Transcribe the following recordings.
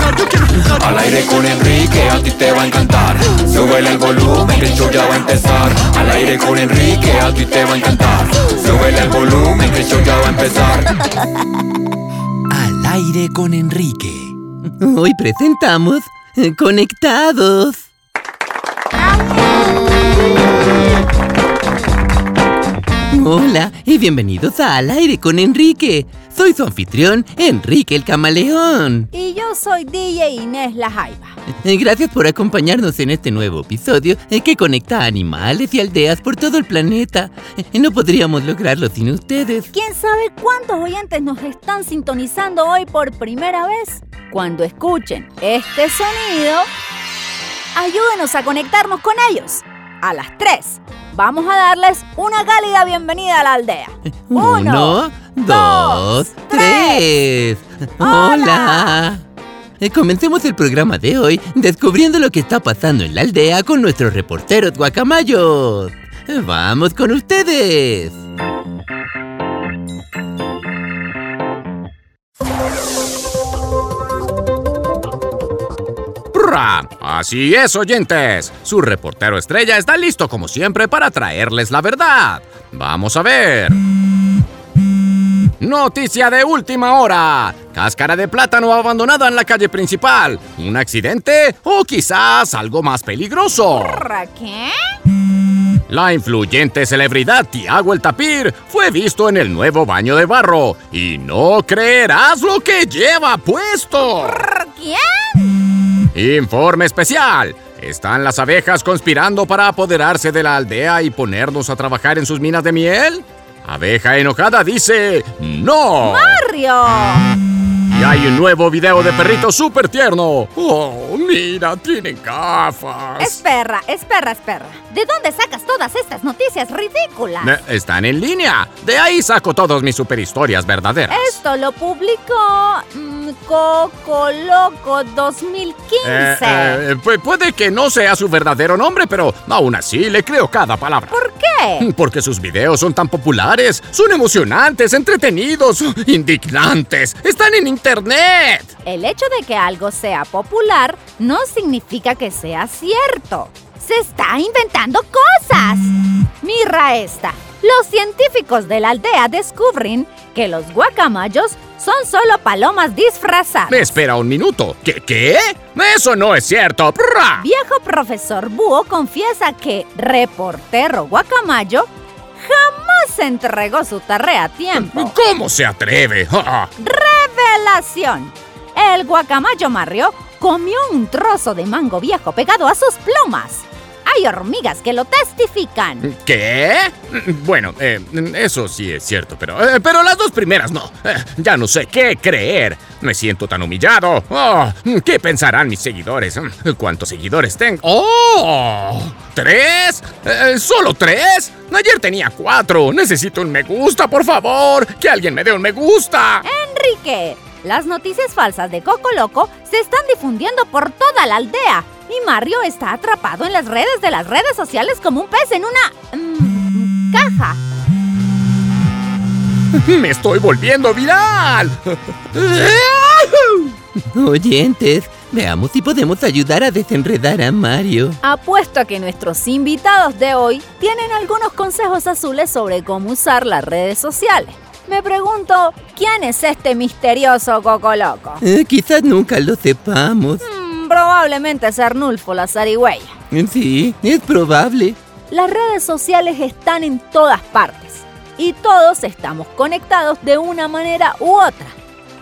Yo quiero jugar, yo quiero jugar. Al aire con Enrique, a ti te va a encantar. Súbele el volumen, que el show ya va a empezar. Al aire con Enrique, a ti te va a encantar. Súbele el volumen, que el show ya va a empezar. Al aire con Enrique. Hoy presentamos Conectados. Hola y bienvenidos a Al aire con Enrique. Soy su anfitrión, Enrique el Camaleón. Y yo soy DJ Inés La Jaiba. Eh, Gracias por acompañarnos en este nuevo episodio eh, que conecta a animales y aldeas por todo el planeta. Eh, No podríamos lograrlo sin ustedes. ¿Quién sabe cuántos oyentes nos están sintonizando hoy por primera vez? Cuando escuchen este sonido, ayúdenos a conectarnos con ellos. A las 3 vamos a darles una cálida bienvenida a la aldea. Uno, dos, tres. Hola. Eh, Comencemos el programa de hoy descubriendo lo que está pasando en la aldea con nuestros reporteros guacamayos. Eh, Vamos con ustedes. Así es, oyentes. Su reportero estrella está listo como siempre para traerles la verdad. Vamos a ver. Noticia de última hora. Cáscara de plátano abandonada en la calle principal. ¿Un accidente o quizás algo más peligroso? ¿Qué? La influyente celebridad Tiago el Tapir fue visto en el nuevo baño de barro y no creerás lo que lleva puesto. ¿Quién? Informe especial. ¿Están las abejas conspirando para apoderarse de la aldea y ponernos a trabajar en sus minas de miel? Abeja enojada dice ¡No! Mario. Y hay un nuevo video de perrito súper tierno. ¡Oh, mira, tienen gafas! Espera, espera, espera. ¿De dónde sacas todas estas noticias ridículas? Eh, Están en línea. De ahí saco todas mis superhistorias verdaderas. Esto lo publicó mm, Coco Loco 2015. Eh, eh, pu- puede que no sea su verdadero nombre, pero aún así le creo cada palabra. ¿Por qué? Porque sus videos son tan populares, son emocionantes, entretenidos, indignantes. Están en internet. El hecho de que algo sea popular no significa que sea cierto. Se está inventando cosas. Mira esta. Los científicos de la aldea descubren que los guacamayos son solo palomas disfrazadas. Espera un minuto. ¿Qué? ¿Qué? Eso no es cierto. Viejo profesor Búho confiesa que reportero guacamayo jamás entregó su tarea a tiempo. ¿Cómo se atreve? Revelación. El guacamayo Mario comió un trozo de mango viejo pegado a sus plumas. Hay hormigas que lo testifican. ¿Qué? Bueno, eh, eso sí es cierto, pero, eh, pero las dos primeras no. Eh, ya no sé qué creer. Me siento tan humillado. Oh, ¿Qué pensarán mis seguidores? ¿Cuántos seguidores tengo? ¡Oh! ¿Tres? Eh, ¿Solo tres? Ayer tenía cuatro. Necesito un me gusta, por favor. Que alguien me dé un me gusta. Enrique, las noticias falsas de Coco Loco se están difundiendo por toda la aldea. Y Mario está atrapado en las redes de las redes sociales como un pez en una... mm, caja. Me estoy volviendo viral. Oyentes, veamos si podemos ayudar a desenredar a Mario. Apuesto a que nuestros invitados de hoy tienen algunos consejos azules sobre cómo usar las redes sociales. Me pregunto, ¿quién es este misterioso Coco Loco? Eh, quizás nunca lo sepamos. Mm, probablemente es Arnulfo la zarigüeya. Sí, es probable. Las redes sociales están en todas partes y todos estamos conectados de una manera u otra.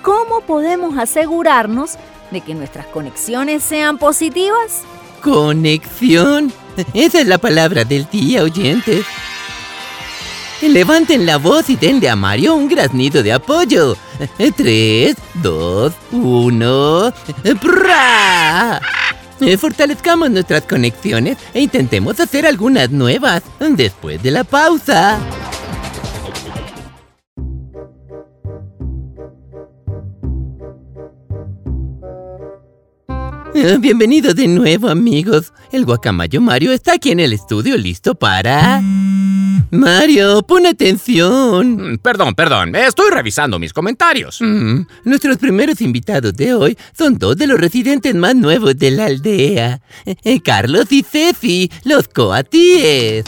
¿Cómo podemos asegurarnos de que nuestras conexiones sean positivas? Conexión. Esa es la palabra del día, oyentes. Levanten la voz y denle a Mario un graznido de apoyo. Tres, dos, uno. ¡Prra! Eh, Fortalezcamos nuestras conexiones e intentemos hacer algunas nuevas después de la pausa. Eh, Bienvenidos de nuevo, amigos. El guacamayo Mario está aquí en el estudio listo para... Mario, pon atención. Mm, Perdón, perdón, estoy revisando mis comentarios. Mm, Nuestros primeros invitados de hoy son dos de los residentes más nuevos de la aldea. Eh, eh, Carlos y Ceci, los coatíes.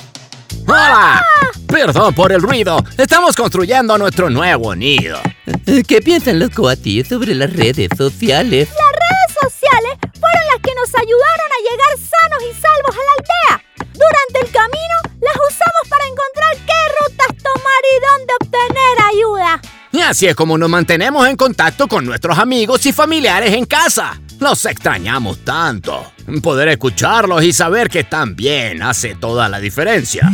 ¡Hola! Perdón por el ruido. Estamos construyendo nuestro nuevo nido. Eh, ¿Qué piensan los coatíes sobre las redes sociales? Las redes sociales fueron las que nos ayudaron a llegar sanos y salvos a la aldea. Durante el camino las usamos para encontrar qué rutas tomar y dónde obtener ayuda. Y así es como nos mantenemos en contacto con nuestros amigos y familiares en casa. Los extrañamos tanto. Poder escucharlos y saber que están bien hace toda la diferencia.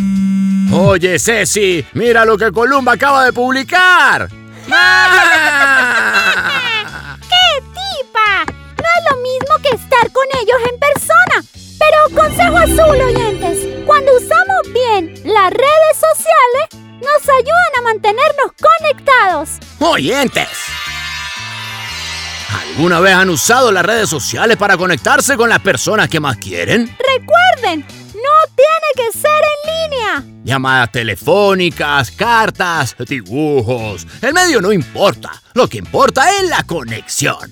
Oye, Ceci, mira lo que Columba acaba de publicar. ¡Ah! ¡Qué tipa! No es lo mismo que estar con ellos en persona. Pero consejo azul, oyentes. Cuando usamos bien las redes sociales, nos ayudan a mantenernos conectados. Oyentes. ¿Alguna vez han usado las redes sociales para conectarse con las personas que más quieren? Recuerden, no tiene que ser en línea. Llamadas telefónicas, cartas, dibujos. El medio no importa. Lo que importa es la conexión.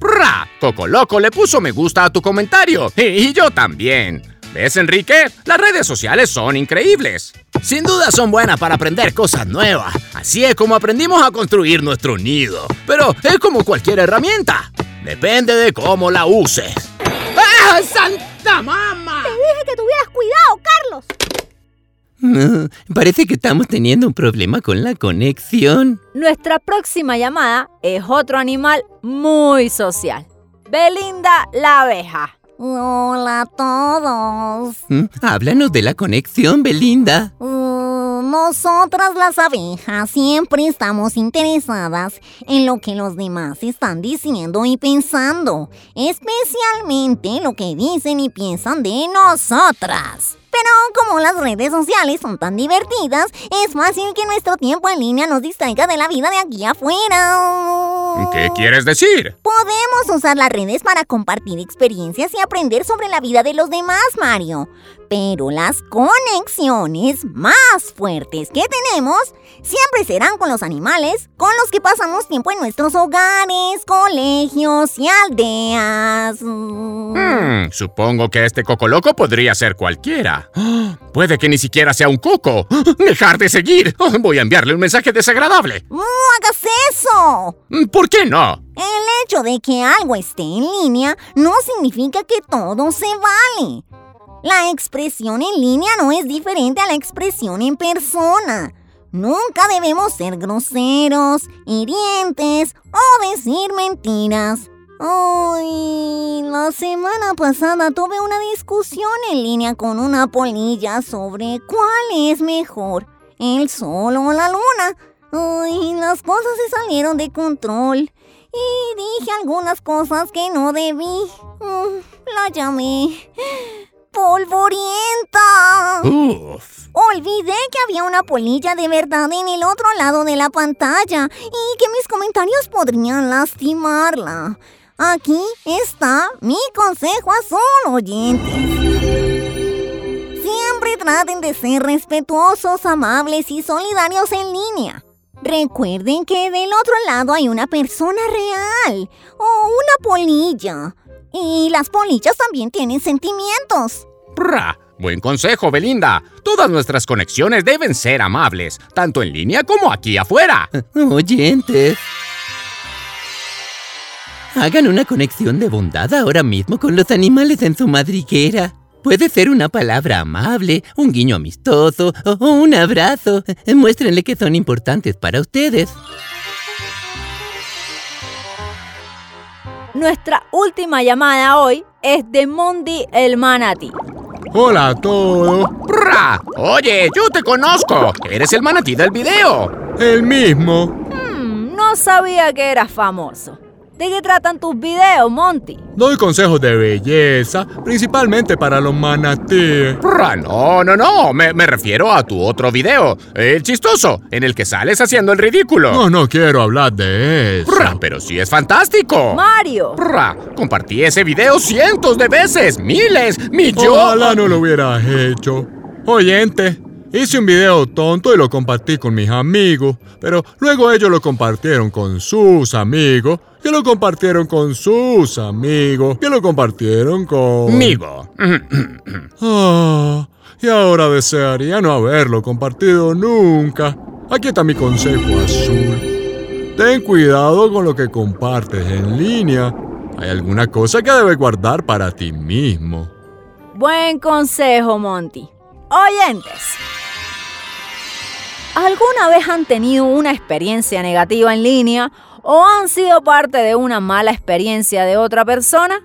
¡Ra! Coco Loco le puso me gusta a tu comentario. Y, yo también. ¿Ves, Enrique? Las redes sociales son increíbles. Sin duda son buenas para aprender cosas nuevas. Así es como aprendimos a construir nuestro nido. Pero es como cualquier herramienta. Depende de cómo la uses. ¡Ah, santa mamá! Te dije que tuvieras cuidado. Parece que estamos teniendo un problema con la conexión. Nuestra próxima llamada es otro animal muy social. Belinda la abeja. Hola a todos. Mm, Háblanos de la conexión, Belinda. Uh, nosotras las abejas siempre estamos interesadas en lo que los demás están diciendo y pensando, especialmente lo que dicen y piensan de nosotras. Pero como las redes sociales son tan divertidas, es fácil que nuestro tiempo en línea nos distraiga de la vida de aquí afuera. ¿Qué quieres decir? Podemos usar las redes para compartir experiencias y aprender sobre la vida de los demás, Mario. Pero las conexiones más fuertes que tenemos siempre serán con los animales con los que pasamos tiempo en nuestros hogares, colegios y aldeas. Mm. Hmm, supongo que este coco loco podría ser cualquiera. Puede que ni siquiera sea un coco. ¡Dejar de seguir! Voy a enviarle un mensaje desagradable. ¡No hagas eso! ¿Por qué no? El hecho de que algo esté en línea no significa que todo se vale. La expresión en línea no es diferente a la expresión en persona. Nunca debemos ser groseros, hirientes o decir mentiras. Ay, la semana pasada tuve una discusión en línea con una polilla sobre cuál es mejor, el sol o la luna. Ay, las cosas se salieron de control y dije algunas cosas que no debí. Mm, la llamé polvorienta. Uf. Olvidé que había una polilla de verdad en el otro lado de la pantalla y que mis comentarios podrían lastimarla. Aquí está mi consejo azul, oyentes. Siempre traten de ser respetuosos, amables y solidarios en línea. Recuerden que del otro lado hay una persona real o una polilla. Y las polillas también tienen sentimientos. ¡Ra! Buen consejo, Belinda. Todas nuestras conexiones deben ser amables, tanto en línea como aquí afuera. Oyentes. Hagan una conexión de bondad ahora mismo con los animales en su madriguera. Puede ser una palabra amable, un guiño amistoso o un abrazo. Muéstrenle que son importantes para ustedes. Nuestra última llamada hoy es de Mondi el Manati. Hola a todos. ¡Prra! Oye, yo te conozco. Eres el manatí del video. El mismo. Hmm, no sabía que eras famoso. ¿De qué tratan tus videos, Monty? Doy consejos de belleza, principalmente para los manatíes. No, no, no. Me, me refiero a tu otro video. El chistoso, en el que sales haciendo el ridículo. No, no quiero hablar de eso. ¡Prra! Pero sí es fantástico. Mario. ¡Prra! Compartí ese video cientos de veces, miles, millones. Ojalá no lo hubieras hecho. Oyente, hice un video tonto y lo compartí con mis amigos, pero luego ellos lo compartieron con sus amigos, que lo compartieron con sus amigos, que lo compartieron con... Migo. Ah, y ahora desearía no haberlo compartido nunca. Aquí está mi consejo azul. Ten cuidado con lo que compartes en línea. Hay alguna cosa que debes guardar para ti mismo. Buen consejo, Monty. Oyentes. ¿Alguna vez han tenido una experiencia negativa en línea o han sido parte de una mala experiencia de otra persona?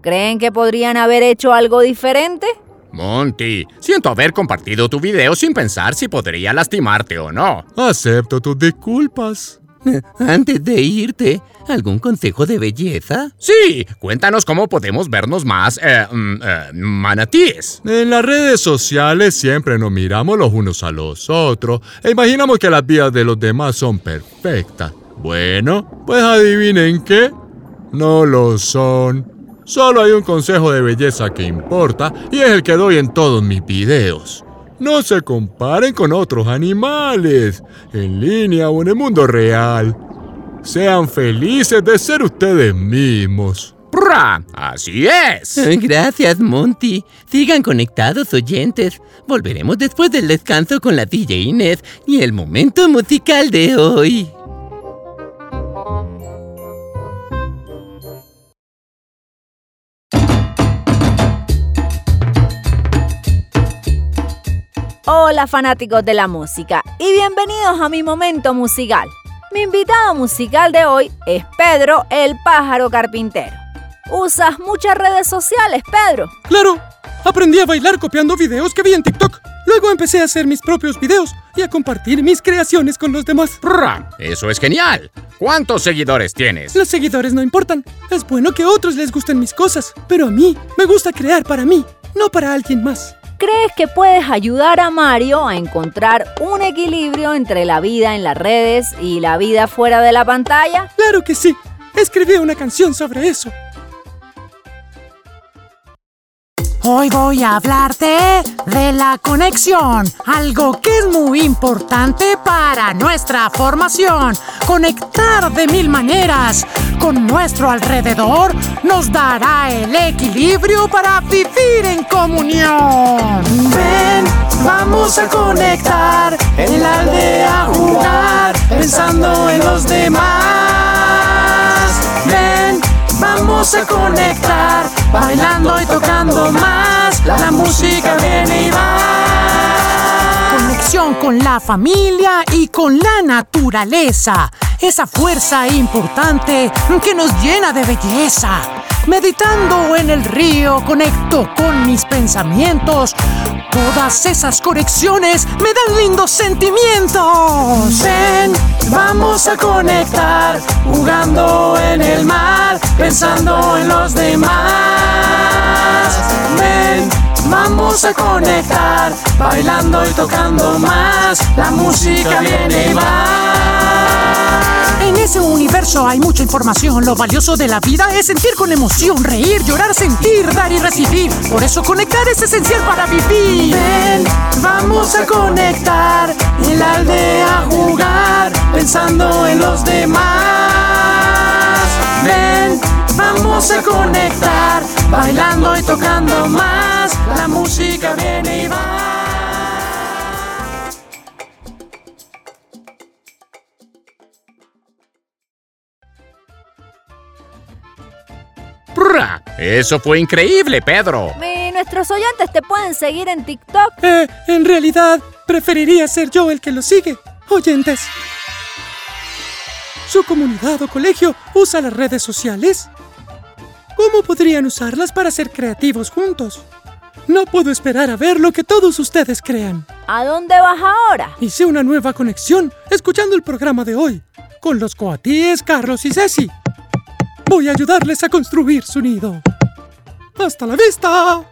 ¿Creen que podrían haber hecho algo diferente? Monty, siento haber compartido tu video sin pensar si podría lastimarte o no. Acepto tus disculpas. Antes de irte, ¿algún consejo de belleza? Sí, cuéntanos cómo podemos vernos más eh, mm, eh, manatíes. En las redes sociales siempre nos miramos los unos a los otros e imaginamos que las vidas de los demás son perfectas. Bueno, pues adivinen qué. No lo son. Solo hay un consejo de belleza que importa y es el que doy en todos mis videos. No se comparen con otros animales, en línea o en el mundo real. Sean felices de ser ustedes mismos. ¡Prra! Así es. Gracias, Monty. Sigan conectados, oyentes. Volveremos después del descanso con la DJ Inés y el momento musical de hoy. Hola fanáticos de la música y bienvenidos a mi momento musical. Mi invitado musical de hoy es Pedro el pájaro carpintero. ¿Usas muchas redes sociales, Pedro? Claro, aprendí a bailar copiando videos que vi en TikTok. Luego empecé a hacer mis propios videos y a compartir mis creaciones con los demás. Eso es genial. ¿Cuántos seguidores tienes? Los seguidores no importan. Es bueno que a otros les gusten mis cosas, pero a mí me gusta crear para mí, no para alguien más. ¿Crees que puedes ayudar a Mario a encontrar un equilibrio entre la vida en las redes y la vida fuera de la pantalla? Claro que sí. Escribí una canción sobre eso. Hoy voy a hablarte de la conexión, algo que es muy importante para nuestra formación. Conectar de mil maneras con nuestro alrededor nos dará el equilibrio para vivir en comunión. Ven, vamos a conectar en la aldea jugar, pensando en los demás. Ven, vamos a conectar, bailando y tocando más. La música viene y va. Con la familia y con la naturaleza. Esa fuerza importante que nos llena de belleza. Meditando en el río, conecto con mis pensamientos. Todas esas conexiones me dan lindos sentimientos. Ven, vamos a conectar, jugando en el mar, pensando en los demás. Ven, vamos a conectar, bailando y tocando más. La música viene y va. En ese universo hay mucha información. Lo valioso de la vida es sentir con emoción, reír, llorar, sentir, dar y recibir. Por eso conectar es esencial para vivir. Ven, vamos a conectar en la aldea a jugar, pensando en los demás. Vamos a conectar, bailando y tocando más. La música viene y va. Eso fue increíble, Pedro. Y nuestros oyentes te pueden seguir en TikTok. Eh, en realidad, preferiría ser yo el que lo sigue. Oyentes. ¿Su comunidad o colegio usa las redes sociales? ¿Cómo podrían usarlas para ser creativos juntos? No puedo esperar a ver lo que todos ustedes crean. ¿A dónde vas ahora? Hice una nueva conexión escuchando el programa de hoy con los coatíes Carlos y Ceci. Voy a ayudarles a construir su nido. ¡Hasta la vista!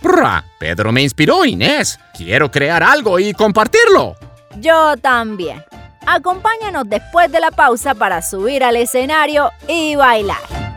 Prra, Pedro me inspiró, Inés. Quiero crear algo y compartirlo. Yo también. Acompáñanos después de la pausa para subir al escenario y bailar.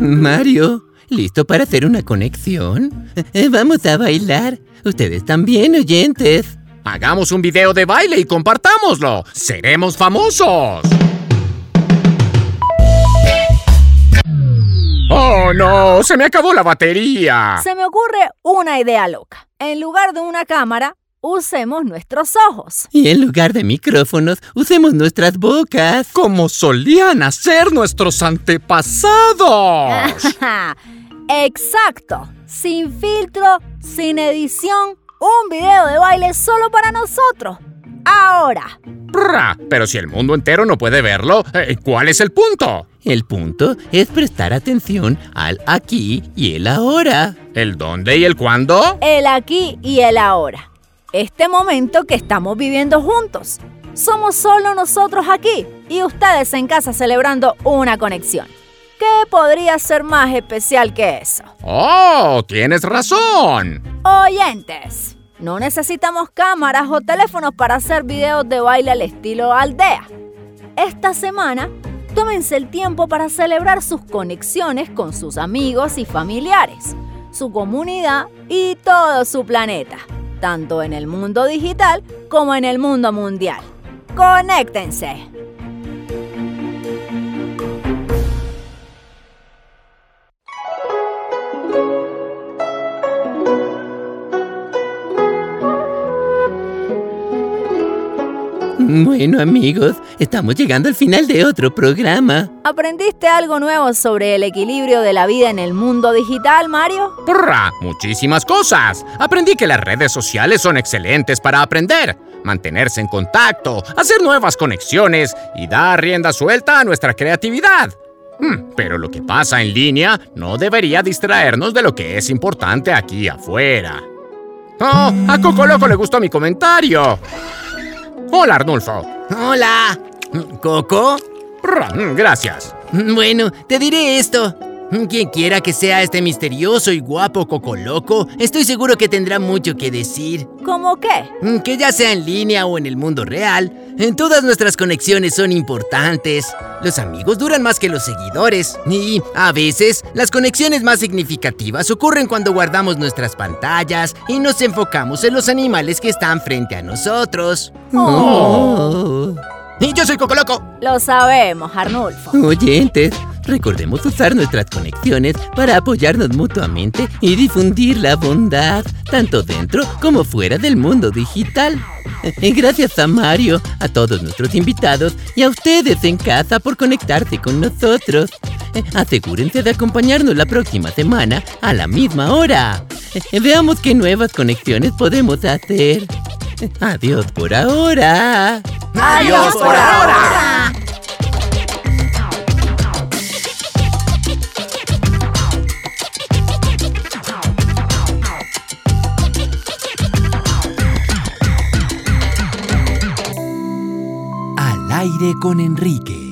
Mario, ¿listo para hacer una conexión? Eh, Vamos a bailar. Ustedes también, oyentes. Hagamos un video de baile y compartámoslo. Seremos famosos. ¡Oh, no! ¡Se me acabó la batería! Se me ocurre una idea loca. En lugar de una cámara, usemos nuestros ojos. Y en lugar de micrófonos, usemos nuestras bocas. Como solían hacer nuestros antepasados. Exacto. Sin filtro, sin edición, un video de baile solo para nosotros. Ahora. Prra, Pero si el mundo entero no puede verlo, eh, ¿cuál es el punto? El punto es prestar atención al aquí y el ahora. ¿El dónde y el cuándo? El aquí y el ahora. Este momento que estamos viviendo juntos. Somos solo nosotros aquí y ustedes en casa celebrando una conexión. ¿Qué podría ser más especial que eso? ¡Oh! Tienes razón. Oyentes, no necesitamos cámaras o teléfonos para hacer videos de baile al estilo aldea. Esta semana, tómense el tiempo para celebrar sus conexiones con sus amigos y familiares, su comunidad y todo su planeta, tanto en el mundo digital como en el mundo mundial. ¡Conéctense! Bueno, amigos, estamos llegando al final de otro programa. ¿Aprendiste algo nuevo sobre el equilibrio de la vida en el mundo digital, Mario? Prra, Muchísimas cosas. Aprendí que las redes sociales son excelentes para aprender, mantenerse en contacto, hacer nuevas conexiones y dar rienda suelta a nuestra creatividad. Hmm, Pero lo que pasa en línea no debería distraernos de lo que es importante aquí afuera. Oh, a Coco Loco le gustó mi comentario. Hola, Arnulfo. Hola. ¿Coco? Mm, Gracias. Bueno, te diré esto. Quien quiera que sea este misterioso y guapo Coco Loco, estoy seguro que tendrá mucho que decir. ¿Cómo qué? Que ya sea en línea o en el mundo real, en todas nuestras conexiones son importantes. Los amigos duran más que los seguidores. Y, a veces, las conexiones más significativas ocurren cuando guardamos nuestras pantallas y nos enfocamos en los animales que están frente a nosotros. Oh. Y yo soy Coco Loco. Lo sabemos, Arnulfo. Oyentes, recordemos usar nuestras conexiones para apoyarnos mutuamente y difundir la bondad, tanto dentro como fuera del mundo digital. Gracias a Mario, a todos nuestros invitados y a ustedes en casa por conectarse con nosotros. Asegúrense de acompañarnos la próxima semana a la misma hora. Veamos qué nuevas conexiones podemos hacer. Adiós por ahora. Adiós por ahora. Al aire con Enrique.